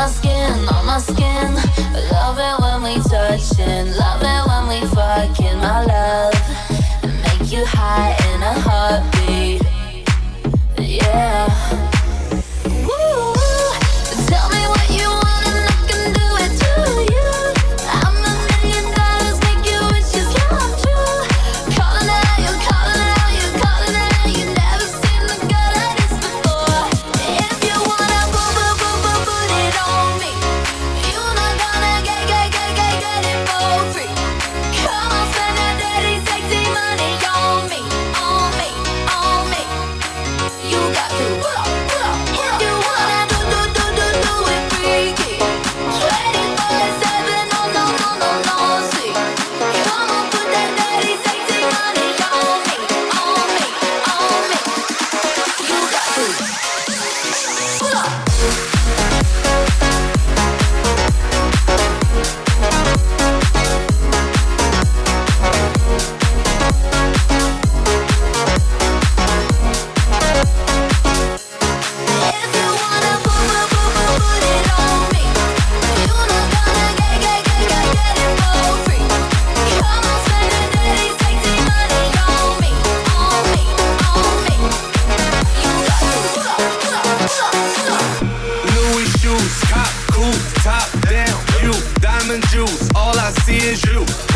my skin, on my skin. Love it when we touching, love it when we fucking, my love. And make you high in a heartbeat, yeah. lemon juice. All I see is you.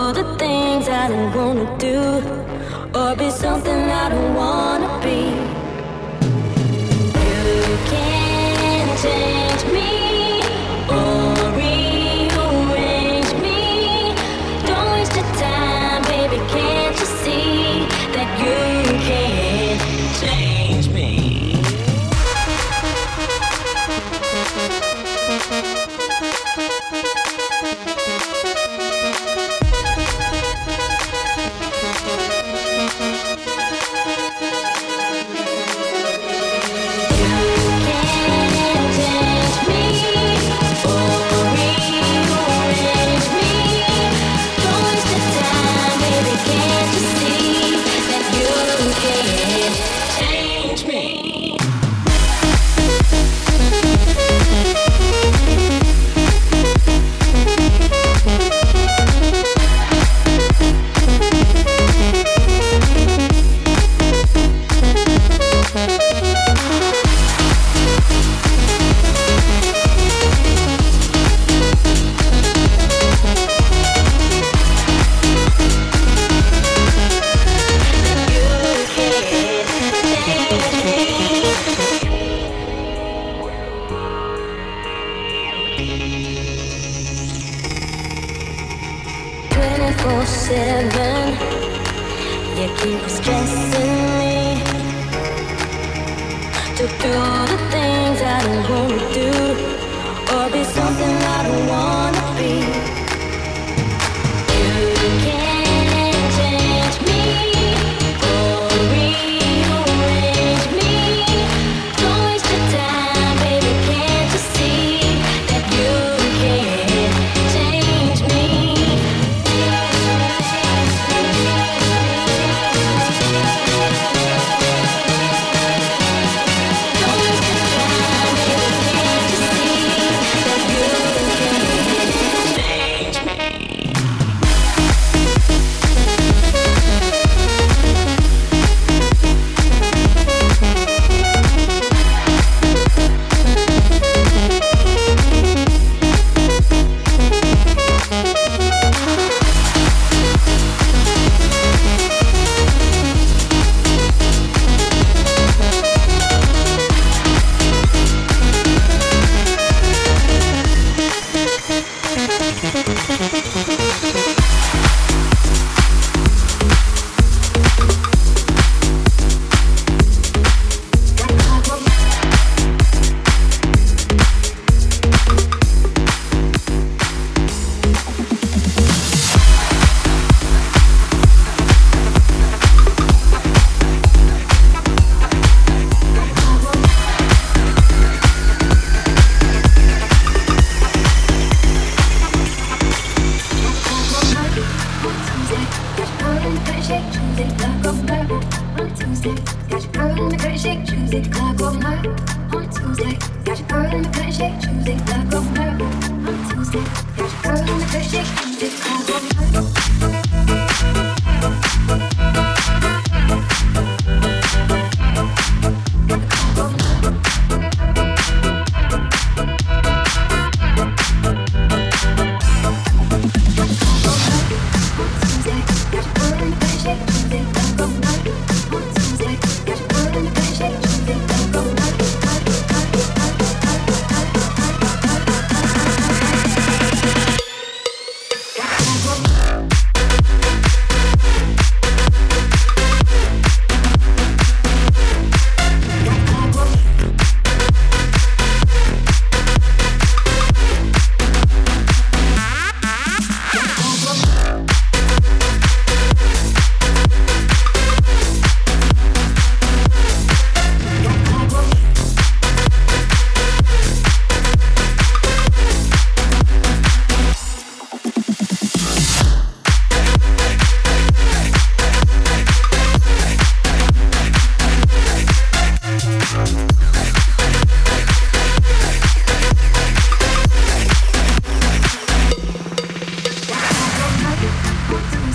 do the things I don't wanna do, or be something I don't wanna be. You can't change. 对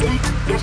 Yeah.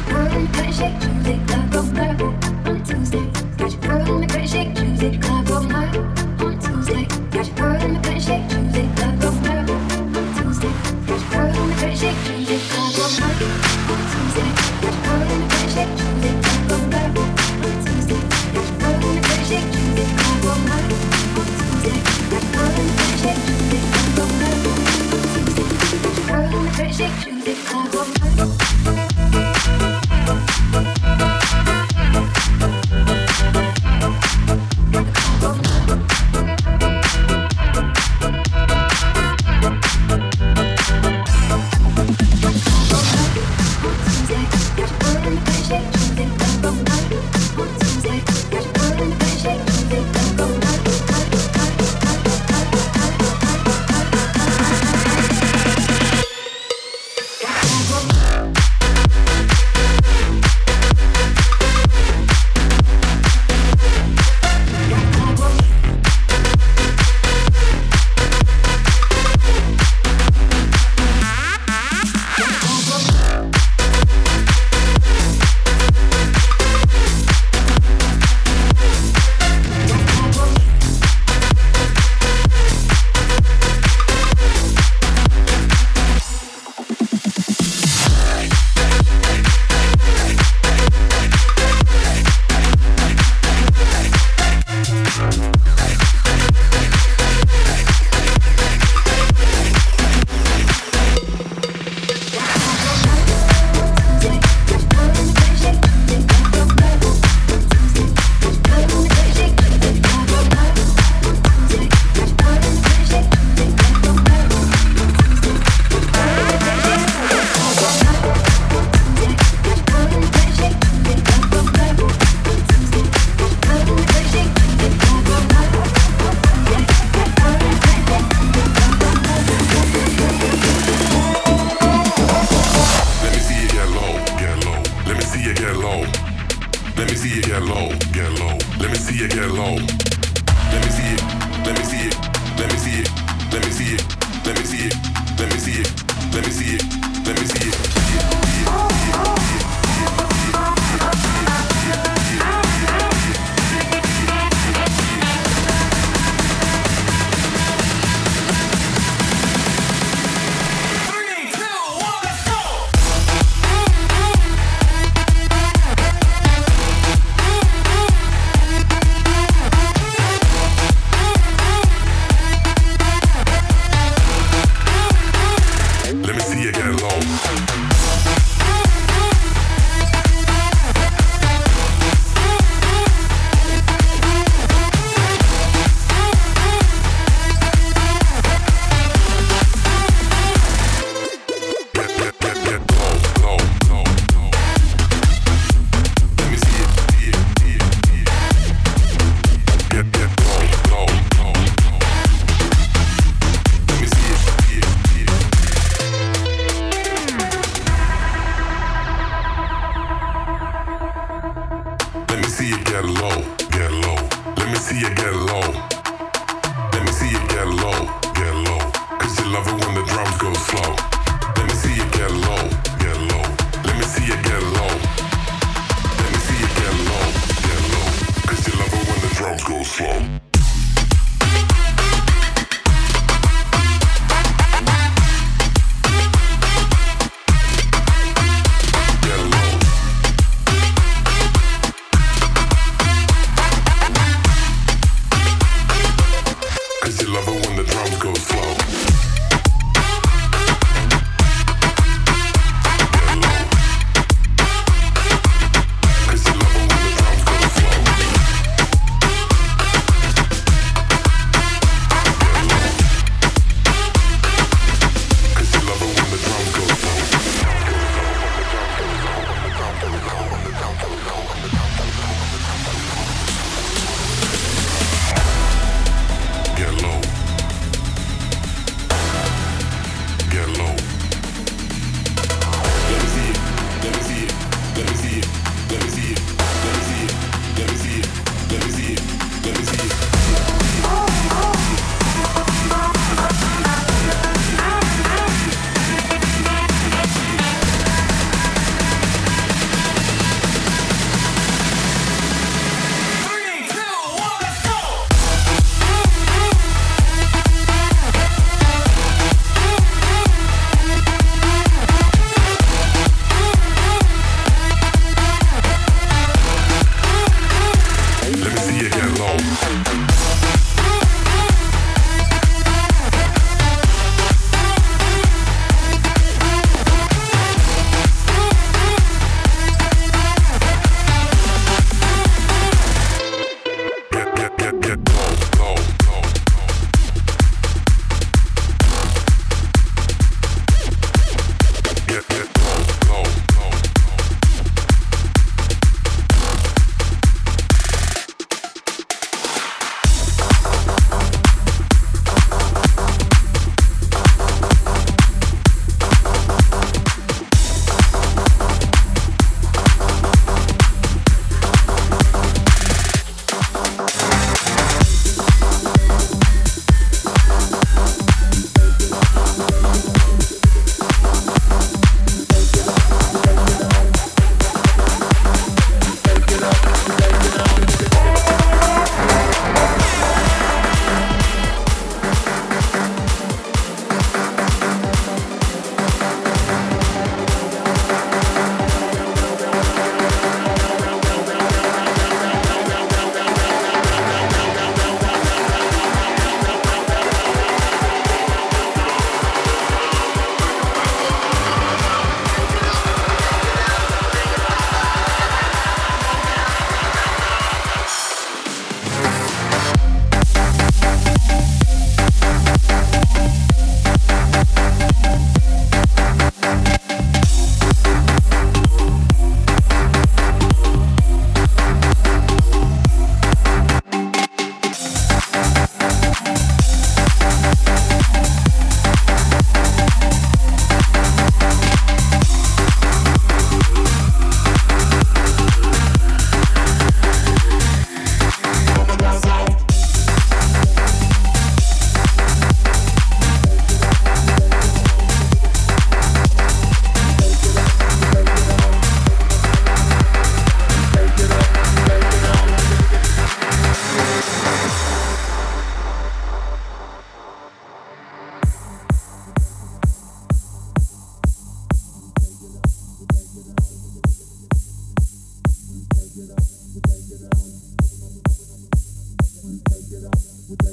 We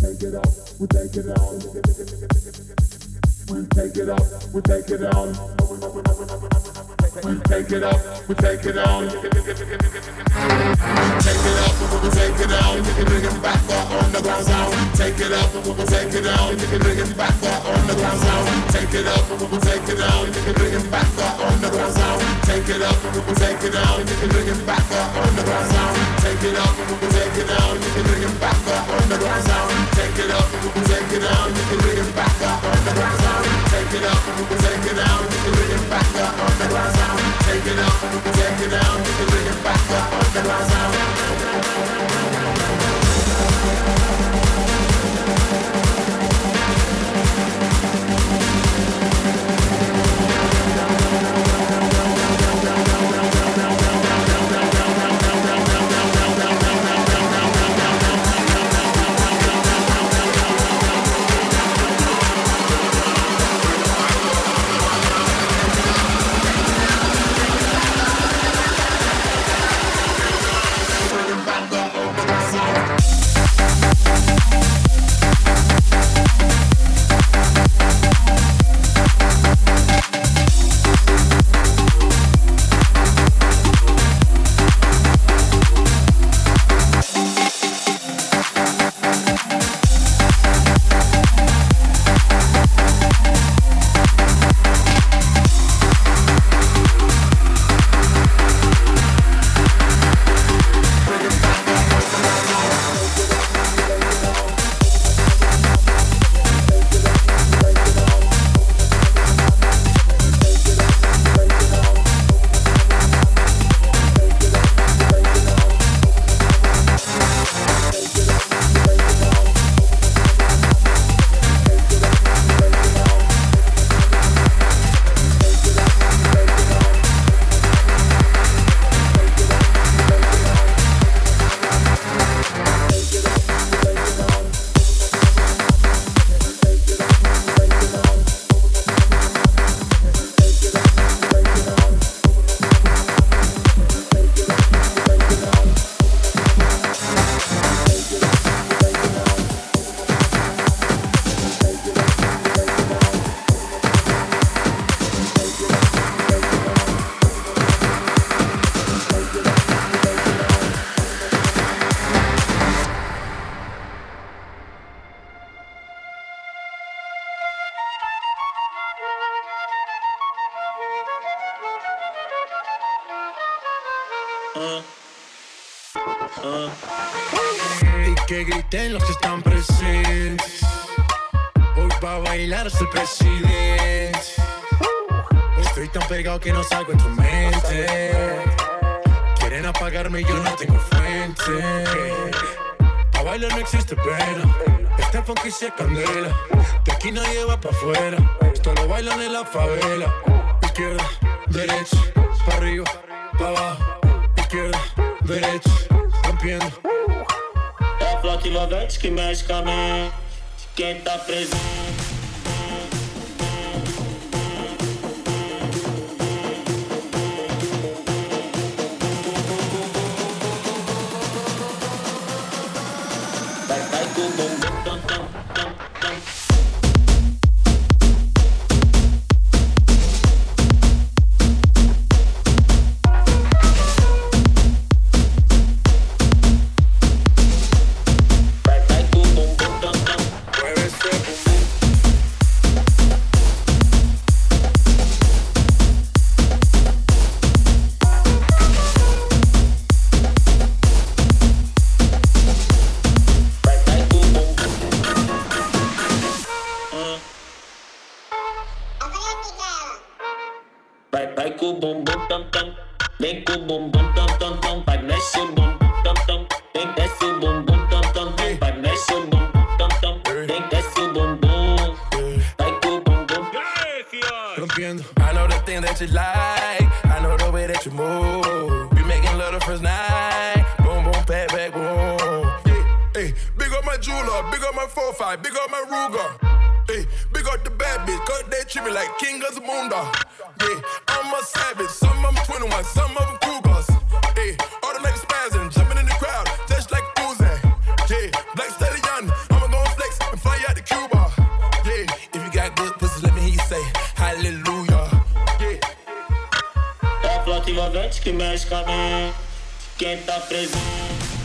take it out. we take it out. We take it up, we take it on. We take it up, we take it on. Take it up, take it on. Bring it back on the ground zone. Take it up, take it on. Bring it back on the ground zone. Take it up, take it on. Bring it back on the ground zone. Take it up, take it on. Bring it back up, on. The ground zone. Take it up, take it on. Bring it back. Take it out, take it down, take it back up, on the rise out. el presidente. Estoy tan pegado que no salgo en tu mente. Quieren apagarme y yo no tengo frente. A bailar no existe pena. Este funky se candela. De aquí no lleva pa' afuera. Esto lo bailan en la favela. Izquierda, derecha, pa' arriba, pa' abajo. Izquierda, derecha, rompiendo. É flock que presente. she move. We making love the first night. Boom, boom, back, back, boom. Hey, hey, big up my jeweler, big up my 4-5, big up my Ruger. Hey, big up the bad bitch, cause they treat me like king of the moon. Yeah, I'm a savage, some of them 21, some of them que mexe com a mente. Quem tá presente.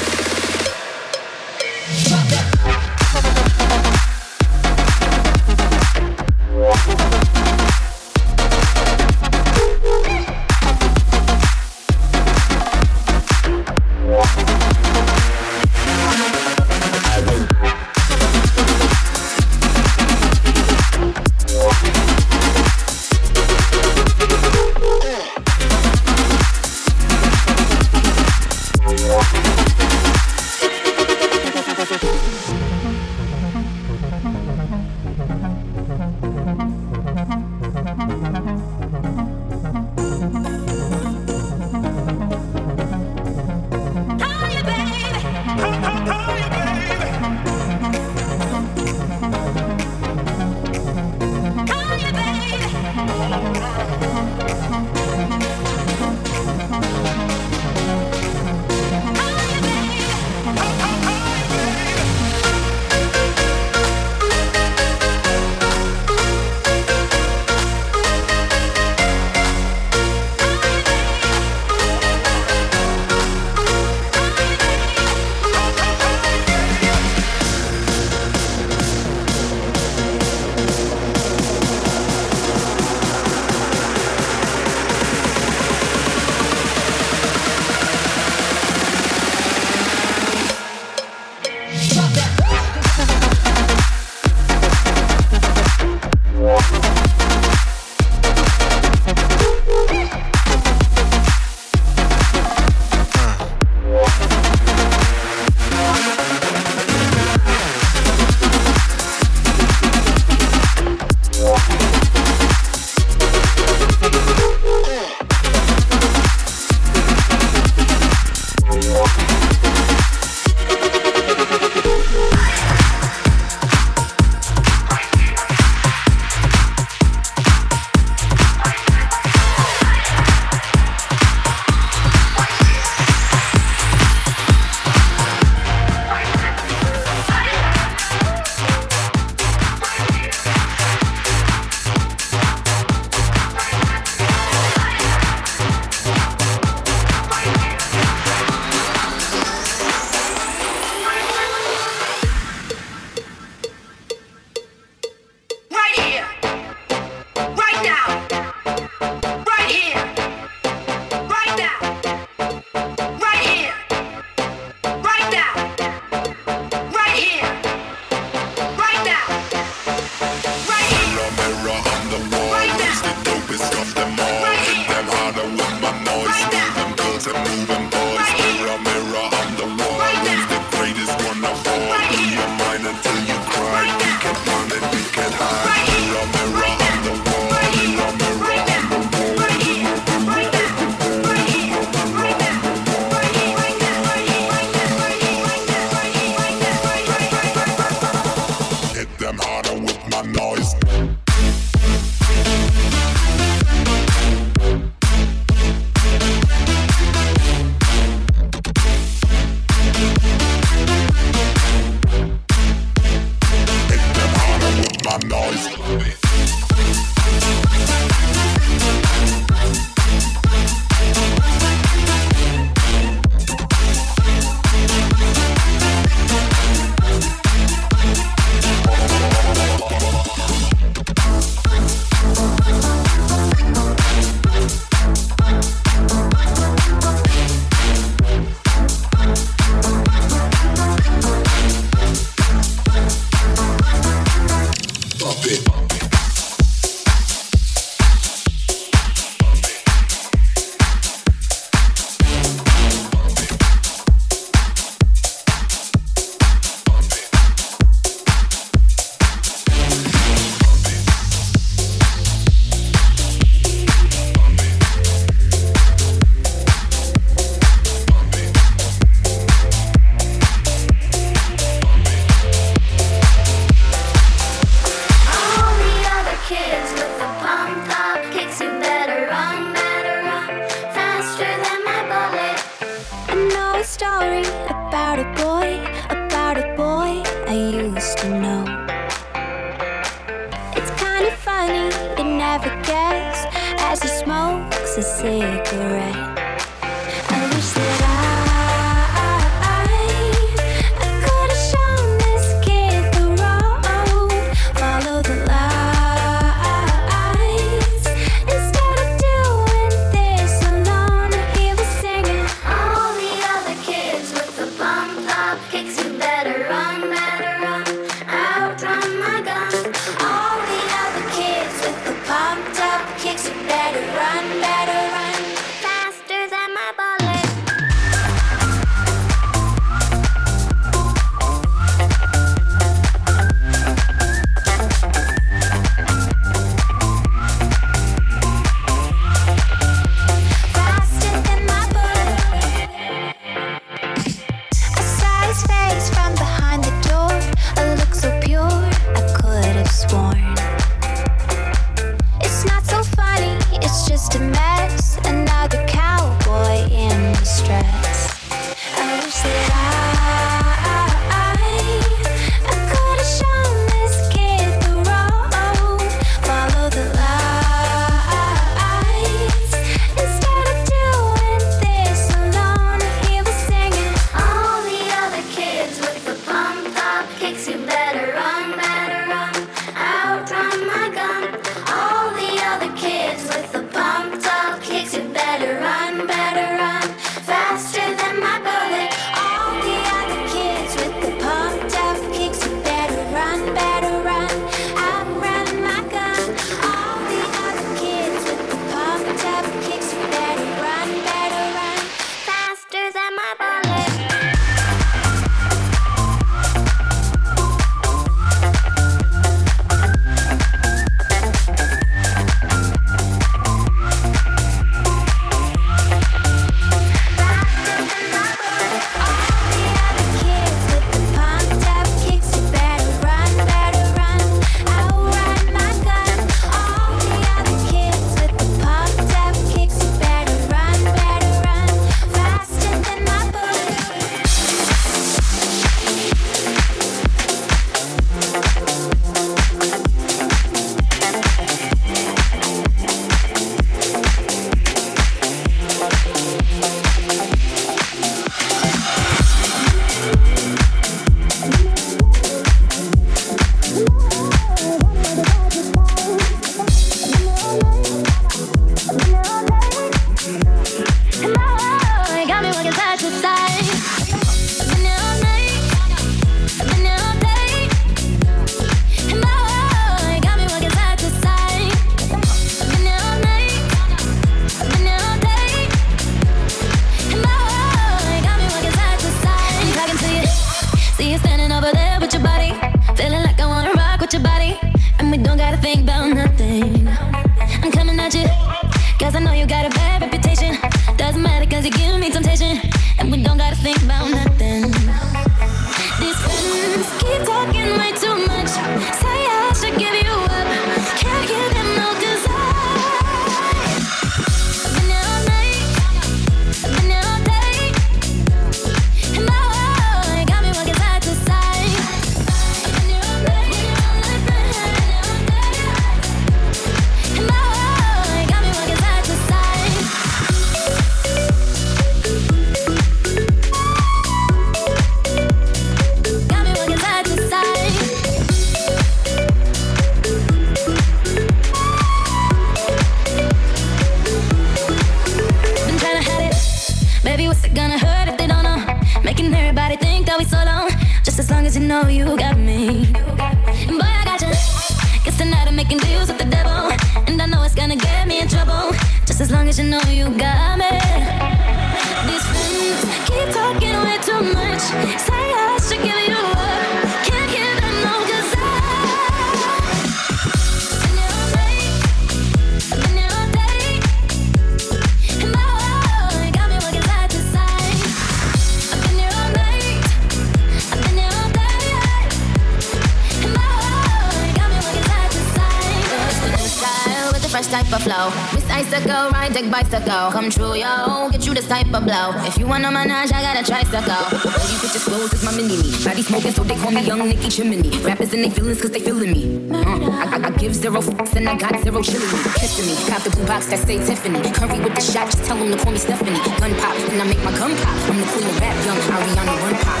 Smoking, so they call me Young Nicky Chimney. Rappers and they feelings, cause they feeling me. Uh, I, I, I, give zero fucks and I got zero chilling me. Kissing me. Cop the blue box that say Tiffany. Curry with the shot, just tell them to call me Stephanie. Gun pop, and I make my gun pop. I'm the queen of rap, young Ariana Run Pop.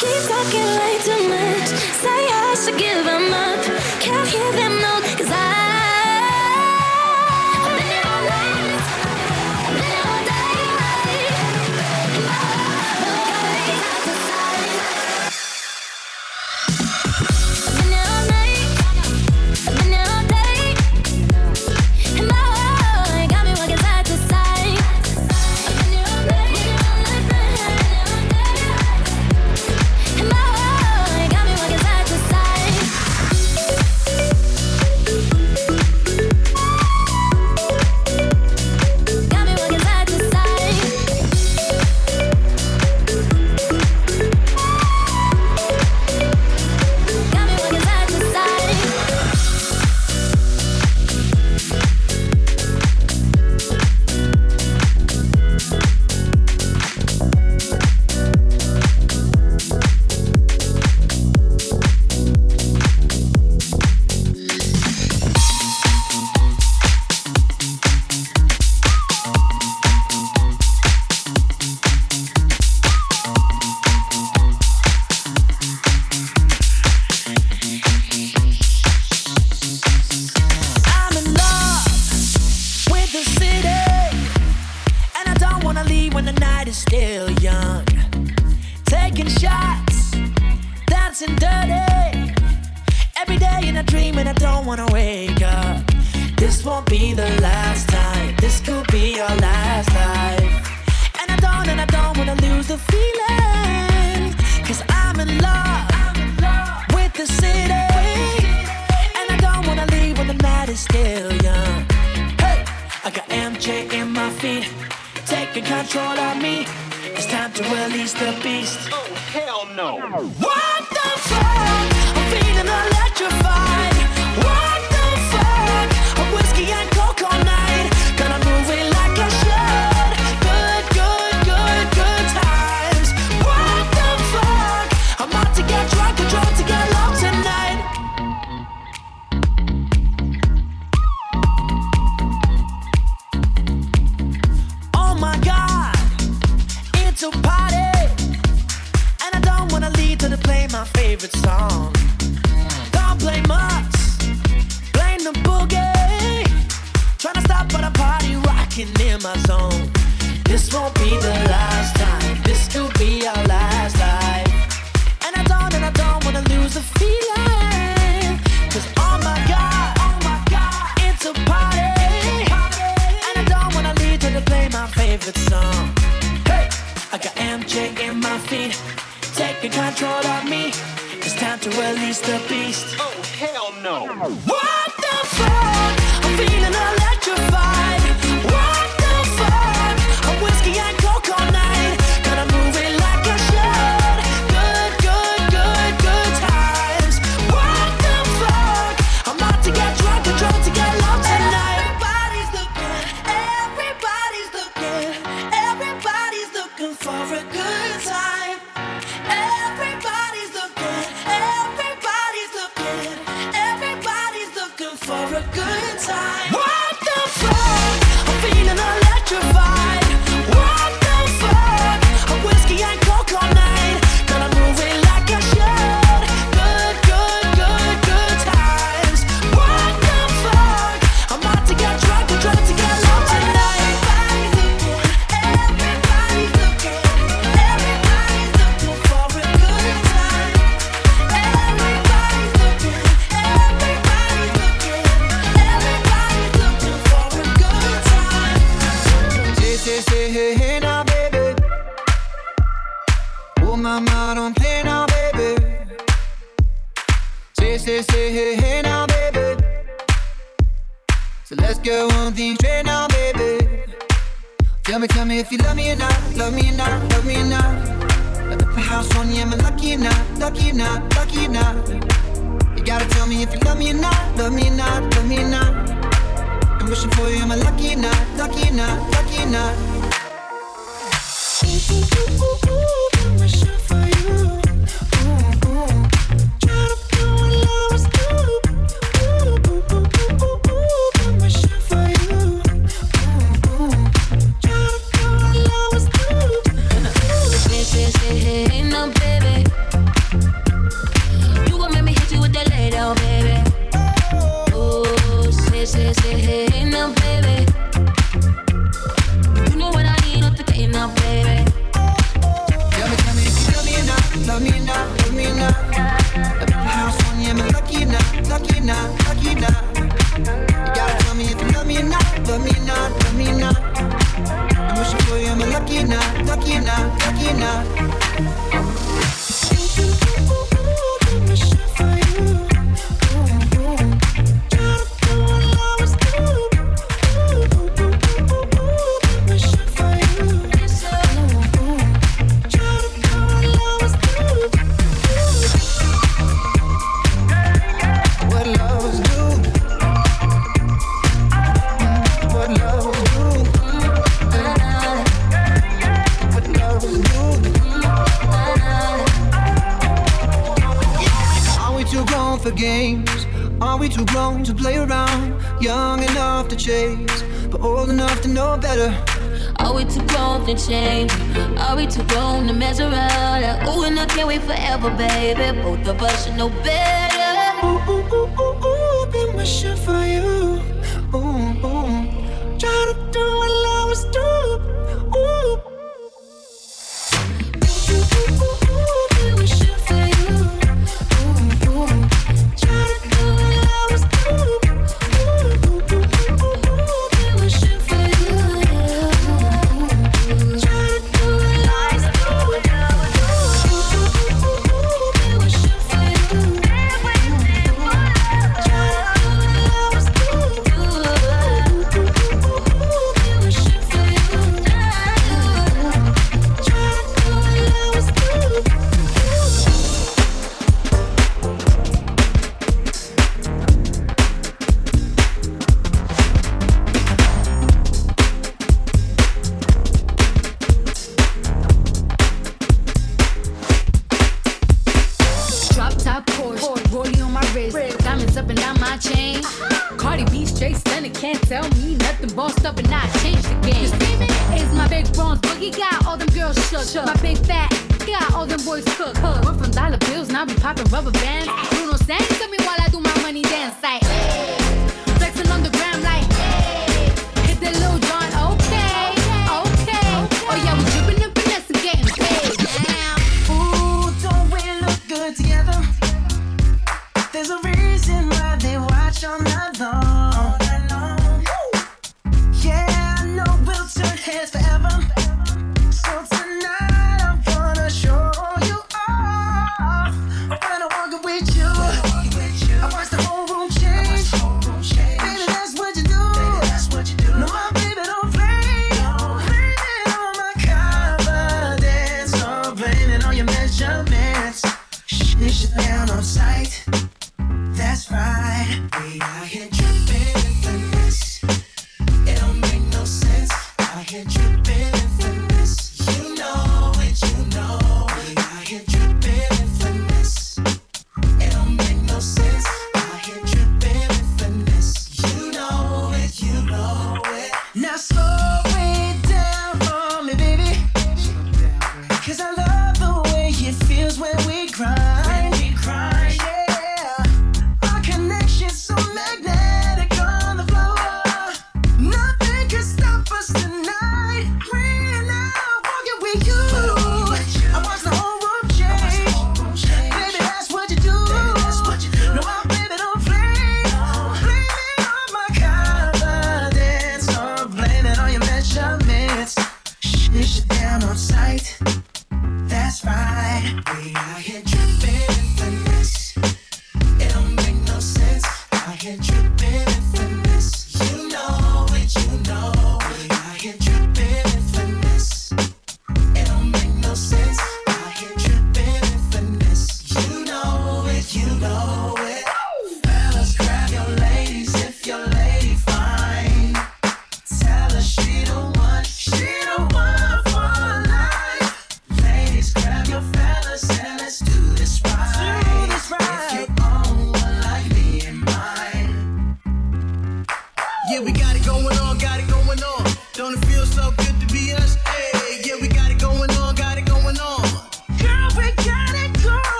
Keep talking way too much. Say I should give them up. Can't hear them no,